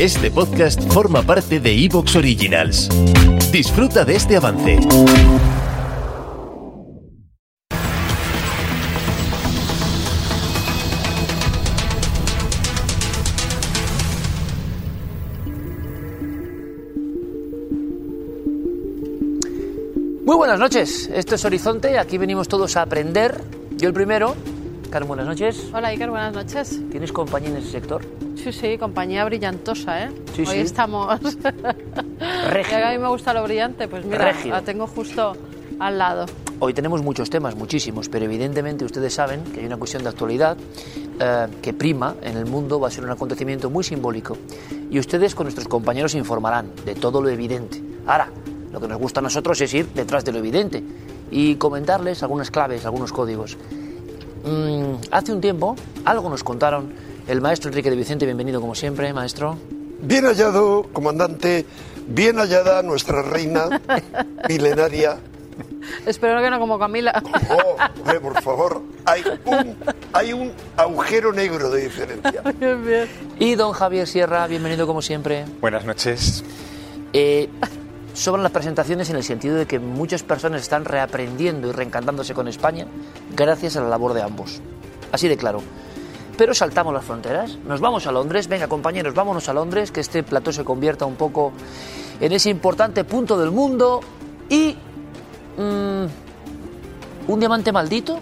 Este podcast forma parte de Evox Originals. Disfruta de este avance. Muy buenas noches, esto es Horizonte, aquí venimos todos a aprender. Yo el primero. Carmen, buenas noches. Hola Iker, buenas noches. ¿Tienes compañía en ese sector? Sí, sí, compañía brillantosa, ¿eh? Sí, Hoy sí. estamos... Regio. Ya que a mí me gusta lo brillante, pues mira, la tengo justo al lado. Hoy tenemos muchos temas, muchísimos, pero evidentemente ustedes saben que hay una cuestión de actualidad eh, que prima en el mundo, va a ser un acontecimiento muy simbólico y ustedes con nuestros compañeros informarán de todo lo evidente. Ahora, lo que nos gusta a nosotros es ir detrás de lo evidente y comentarles algunas claves, algunos códigos. Mm, hace un tiempo algo nos contaron el maestro Enrique de Vicente, bienvenido como siempre, maestro. Bien hallado, comandante, bien hallada nuestra reina milenaria. Espero que no como Camila. Oh, hombre, por favor, hay un, hay un agujero negro de diferencia. bien, bien. Y don Javier Sierra, bienvenido como siempre. Buenas noches. Eh, sobran las presentaciones en el sentido de que muchas personas están reaprendiendo y reencantándose con España gracias a la labor de ambos. Así de claro. Pero saltamos las fronteras, nos vamos a Londres. Venga, compañeros, vámonos a Londres, que este plató se convierta un poco en ese importante punto del mundo. Y. mm, ¿Un diamante maldito?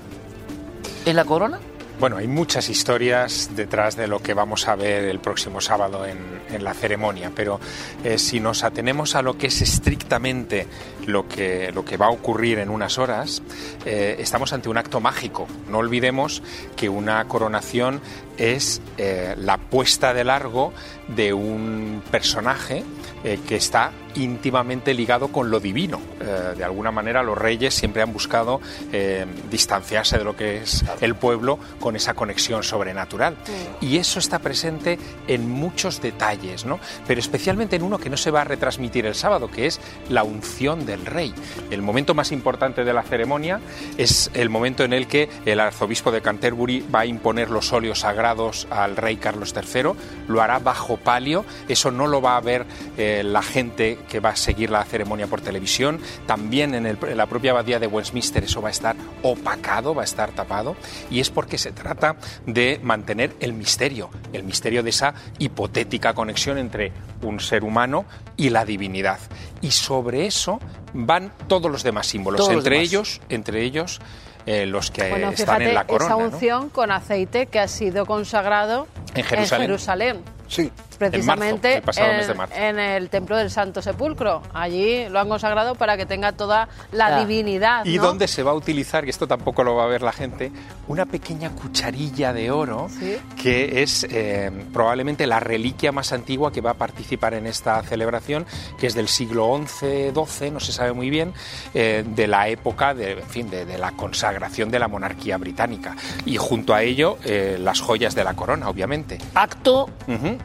¿En la corona? Bueno, hay muchas historias detrás de lo que vamos a ver el próximo sábado en, la ceremonia, pero eh, si nos atenemos a lo que es estrictamente lo que, lo que va a ocurrir en unas horas, eh, estamos ante un acto mágico. No olvidemos que una coronación es eh, la puesta de largo de un personaje eh, que está íntimamente ligado con lo divino. Eh, de alguna manera los reyes siempre han buscado eh, distanciarse de lo que es el pueblo con esa conexión sobrenatural. Y eso está presente en muchos detalles, ¿no? pero especialmente en uno que no se va a retransmitir el sábado, que es la unción del rey. El momento más importante de la ceremonia es el momento en el que el arzobispo de Canterbury va a imponer los óleos sagrados al rey Carlos III, lo hará bajo palio, eso no lo va a ver eh, la gente que va a seguir la ceremonia por televisión, también en, el- en la propia abadía de Westminster eso va a estar opacado, va a estar tapado, y es porque se trata de mantener el misterio, el misterio de esa hipotética conexión entre un ser humano y la divinidad. Y sobre eso van todos los demás símbolos, Todos entre demás. ellos, entre ellos eh, los que Bueno, están fíjate, en la corona. esa ¿no? unción con aceite que ha sido consagrado En Jerusalén. Jerusalén. Sí, Precisamente el en, mes de marzo. en el templo del Santo Sepulcro. Allí lo han consagrado para que tenga toda la Ah. divinidad. Y ¿no? donde se va a utilizar, y esto tampoco lo va a ver la gente, una pequeña cucharilla de oro Sí. que es eh, probablemente la reliquia más antigua que va a participar en esta celebración, que es del siglo XI, XII, no se sabe muy bien, eh, de la época de, en fin, de, de la consagración de la monarquía británica. Y junto a ello, eh, las joyas de la corona, obviamente. Acto.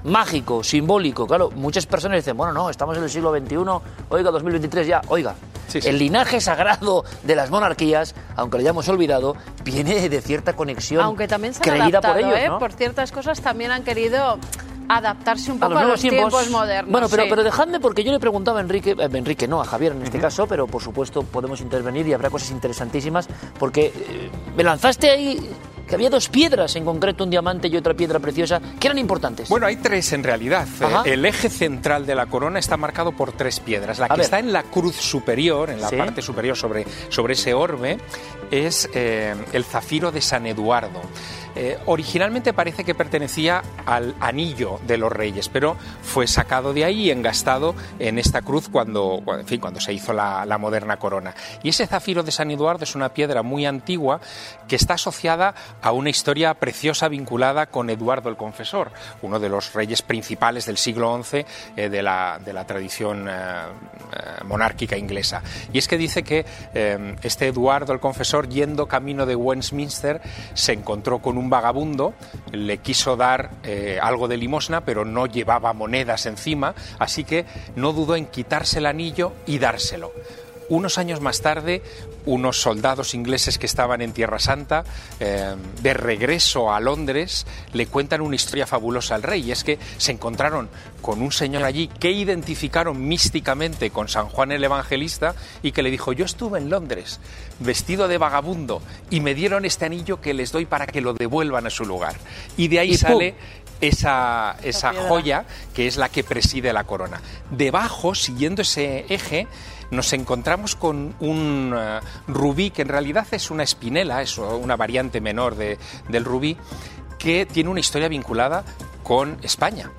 Mágico, simbólico. Claro, muchas personas dicen, bueno, no, estamos en el siglo XXI, oiga, 2023 ya, oiga. Sí, sí. El linaje sagrado de las monarquías, aunque lo hayamos olvidado, viene de cierta conexión Aunque también se han creída adaptado, por ellos, ¿eh? ¿no? por ciertas cosas también han querido adaptarse un a poco los a los tiempos, modernos. Bueno, pero, sí. pero dejadme porque yo le preguntaba a Enrique, eh, Enrique no, a Javier en este caso, pero por supuesto podemos intervenir y habrá cosas interesantísimas porque eh, me lanzaste ahí que había dos piedras en concreto, un diamante y otra piedra preciosa, que eran importantes. Bueno, hay tres en realidad. Ajá. Eh, El eje central de la corona está marcado por tres piedras. La A que ver. está en la cruz superior, en la Sí. parte superior sobre, sobre ese orbe, es eh, el zafiro de San Eduardo. Eh, originalmente parece que pertenecía al anillo de los reyes, pero fue sacado de ahí y engastado en esta cruz cuando, fin, cuando se hizo la, moderna corona. Y ese zafiro de San Eduardo es una piedra muy antigua que está asociada a una historia preciosa vinculada con Eduardo el Confesor, uno de los reyes principales del siglo XI eh, de, la, tradición eh, monárquica inglesa. Y es que dice que este Eduardo el Confesor, yendo camino de Westminster, se encontró con un vagabundo, le quiso dar eh, algo de limosna, pero no llevaba monedas encima, así que no dudó en quitarse el anillo y dárselo. Unos años más tarde, unos soldados ingleses que estaban en Tierra Santa, eh, de regreso a Londres, le cuentan una historia fabulosa al rey. Y es que se encontraron con un señor allí que identificaron místicamente con San Juan el Evangelista y que le dijo, yo estuve en Londres vestido de vagabundo y me dieron este anillo que les doy para que lo devuelvan a su lugar. Y de ahí Y sale esa, esa joya que es la que preside la corona. Debajo, siguiendo ese eje, nos encontramos con un eh, rubí que en realidad es una espinela, es una variante menor de- del rubí, que tiene una historia vinculada con España.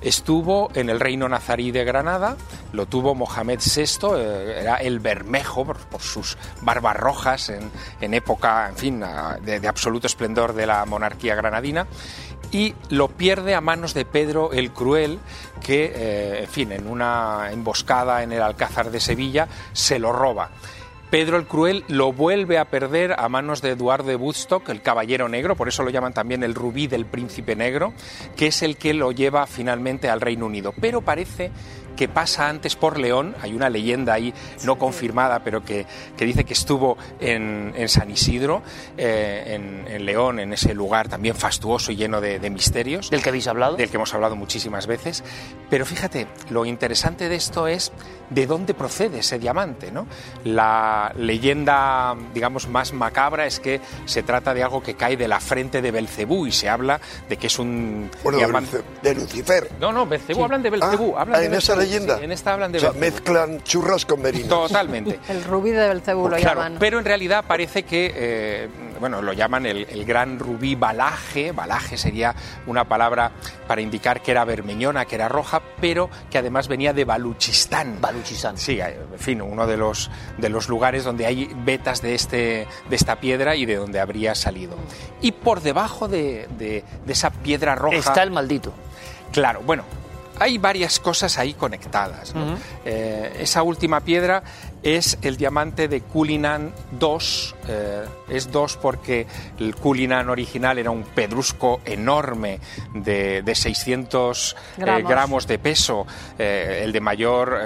Estuvo en el reino nazarí de Granada, lo tuvo Mohamed VI, eh, era el Bermejo por, sus barbas rojas en, en época, en fin, de absoluto esplendor de la monarquía granadina, y lo pierde a manos de Pedro el Cruel, que, eh, en fin, en una emboscada en el Alcázar de Sevilla, se lo roba. Pedro el Cruel lo vuelve a perder a manos de Eduardo de Woodstock, el Caballero Negro, por eso lo llaman también el Rubí del Príncipe Negro, que es el que lo lleva finalmente al Reino Unido. Pero parece que pasa antes por León, hay una leyenda ahí no confirmada, pero que, que dice que estuvo en, en San Isidro, eh, en, en León, en ese lugar también fastuoso y lleno de, de misterios ¿Del que habéis hablado? del que hemos hablado muchísimas veces. Pero fíjate, lo interesante de esto es de dónde procede ese diamante. ¿no? La leyenda, digamos, más macabra es que se trata de algo que cae de la frente de Belcebú y se habla de que es un Bueno, de, diamante. De Lucifer. No, no, Belcebú, hablan de Belcebú. Ah, hablan ah, de Belcebú, leyenda. sí, en esta hablan de O sea, mezclan churras con merinas. Totalmente. El rubí de Belcebú lo Claro, llaman. pero en realidad parece que, eh, bueno, lo llaman el, el gran rubí balaje. Balaje sería una palabra para indicar que era bermeñona, que era roja, pero que además venía de Baluchistán. Baluchistán. Sí, eh, en fin, uno de los, de los lugares donde hay vetas de, este, de esta piedra y de donde habría salido. Y por debajo de, de- de esa piedra roja... Está el maldito. Claro, bueno, hay varias cosas ahí conectadas. ¿no? Eh, esa última piedra es el diamante de Cullinan II. eh, es 2 porque el Cullinan original era un pedrusco enorme de, de 600 eh, Gramos. de peso, eh, el de mayor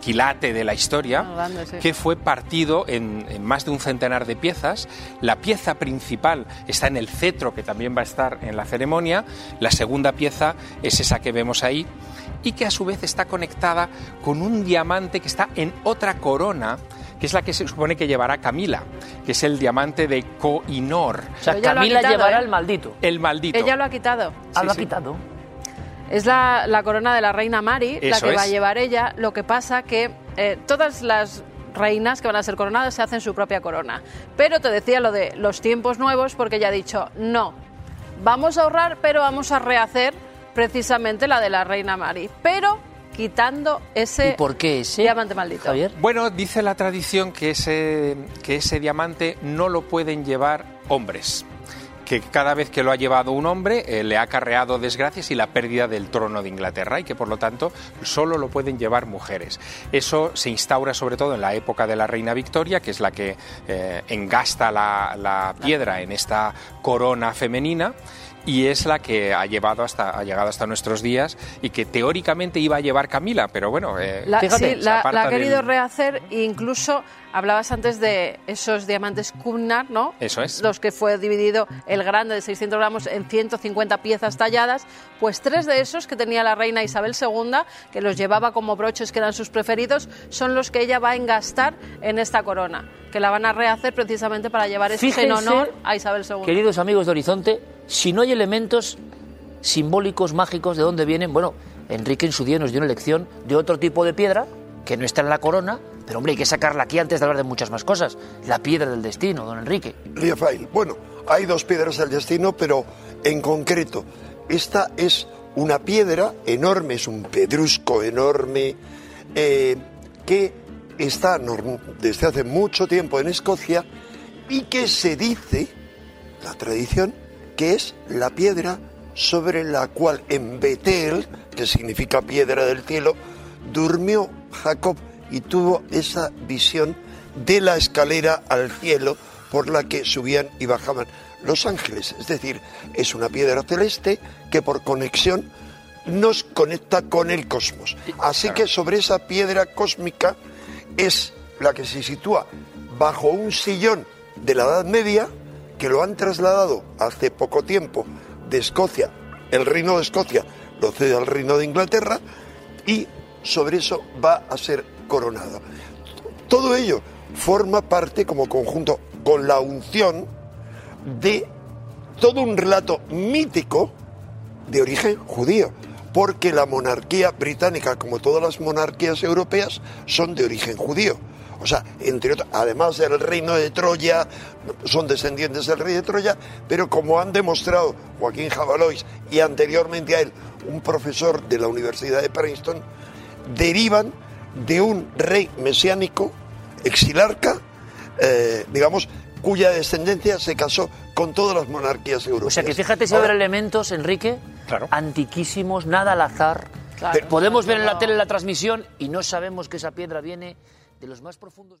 quilate de la historia, grande, sí. que fue partido en, en más de un centenar de piezas. La pieza principal está en el cetro, que también va a estar en la ceremonia. La segunda pieza es esa que vemos ahí y que a su vez está conectada con un diamante que está en otra corona, que es la que se supone que llevará Camila, que es el diamante de Koh-i-Noor, O sea, Camila quitado, llevará ¿eh? el maldito. el maldito. Ella lo ha quitado. Ah, Sí, lo ha sí. quitado. Es la, la corona de la reina Mari, la que va a llevar ella. Lo que pasa que eh, todas las reinas que van a ser coronadas se hacen su propia corona. Pero te decía lo de los tiempos nuevos porque ella ha dicho, no, vamos a ahorrar, pero vamos a rehacer precisamente la de la reina Mari. Pero quitando ese ¿Y por qué ese? diamante maldito. Javier. Bueno, dice la tradición que ese, que ese diamante no lo pueden llevar hombres. Que cada vez que lo ha llevado un hombre eh, le ha acarreado desgracias y la pérdida del trono de Inglaterra y que por lo tanto solo lo pueden llevar mujeres. Eso se instaura sobre todo en la época de la reina Victoria, que es la que eh, engasta la, la piedra en esta corona femenina y es la que ha llevado hasta ha llegado hasta nuestros días y que teóricamente iba a llevar Camila, pero bueno, eh, La, Fíjate, sí, se la, aparta la ha querido del- rehacer e incluso hablabas antes de esos diamantes Cunnar, ¿no? Eso es. Los que fue dividido el grande de 600 gramos en 150 piezas talladas, pues tres de esos que tenía la reina Isabel II, que los llevaba como broches que eran sus preferidos, son los que ella va a engastar en esta corona, que la van a rehacer precisamente para llevar este en honor a Isabel II. Queridos amigos de Horizonte, si no hay elementos simbólicos, mágicos, ¿de dónde vienen? Bueno, Enrique en su día nos dio una lección de otro tipo de piedra que no está en la corona, pero hombre, hay que sacarla aquí antes de hablar de muchas más cosas. La piedra del destino, don Enrique. Rafael, bueno, hay dos piedras del destino, pero en concreto, esta es una piedra enorme, es un pedrusco enorme, eh, que está desde hace mucho tiempo en Escocia y que se dice, la tradición, que es la piedra sobre la cual en Betel, que significa piedra del cielo, durmió Jacob y tuvo esa visión de la escalera al cielo por la que subían y bajaban los ángeles. Es decir, es una piedra celeste que por conexión nos conecta con el cosmos. Así que sobre esa piedra cósmica es la que se sitúa bajo un sillón de la Edad Media que lo han trasladado hace poco tiempo de Escocia. El reino de Escocia lo cede al reino de Inglaterra y sobre eso va a ser coronado. Todo ello forma parte como conjunto con la unción de todo un relato mítico de origen judío, porque la monarquía británica, como todas las monarquías europeas, son de origen judío. O sea, entre otras, además del reino de Troya, son descendientes del rey de Troya, pero como han demostrado Joaquín Jabalois y anteriormente a él un profesor de la Universidad de Princeton, derivan de un rey mesiánico, exilarca, eh, digamos, cuya descendencia se casó con todas las monarquías europeas. O sea que fíjate si haber elementos, Enrique, Claro. antiquísimos, nada al azar. Claro. Podemos ver en la tele la transmisión y no sabemos que esa piedra viene de los más profundos.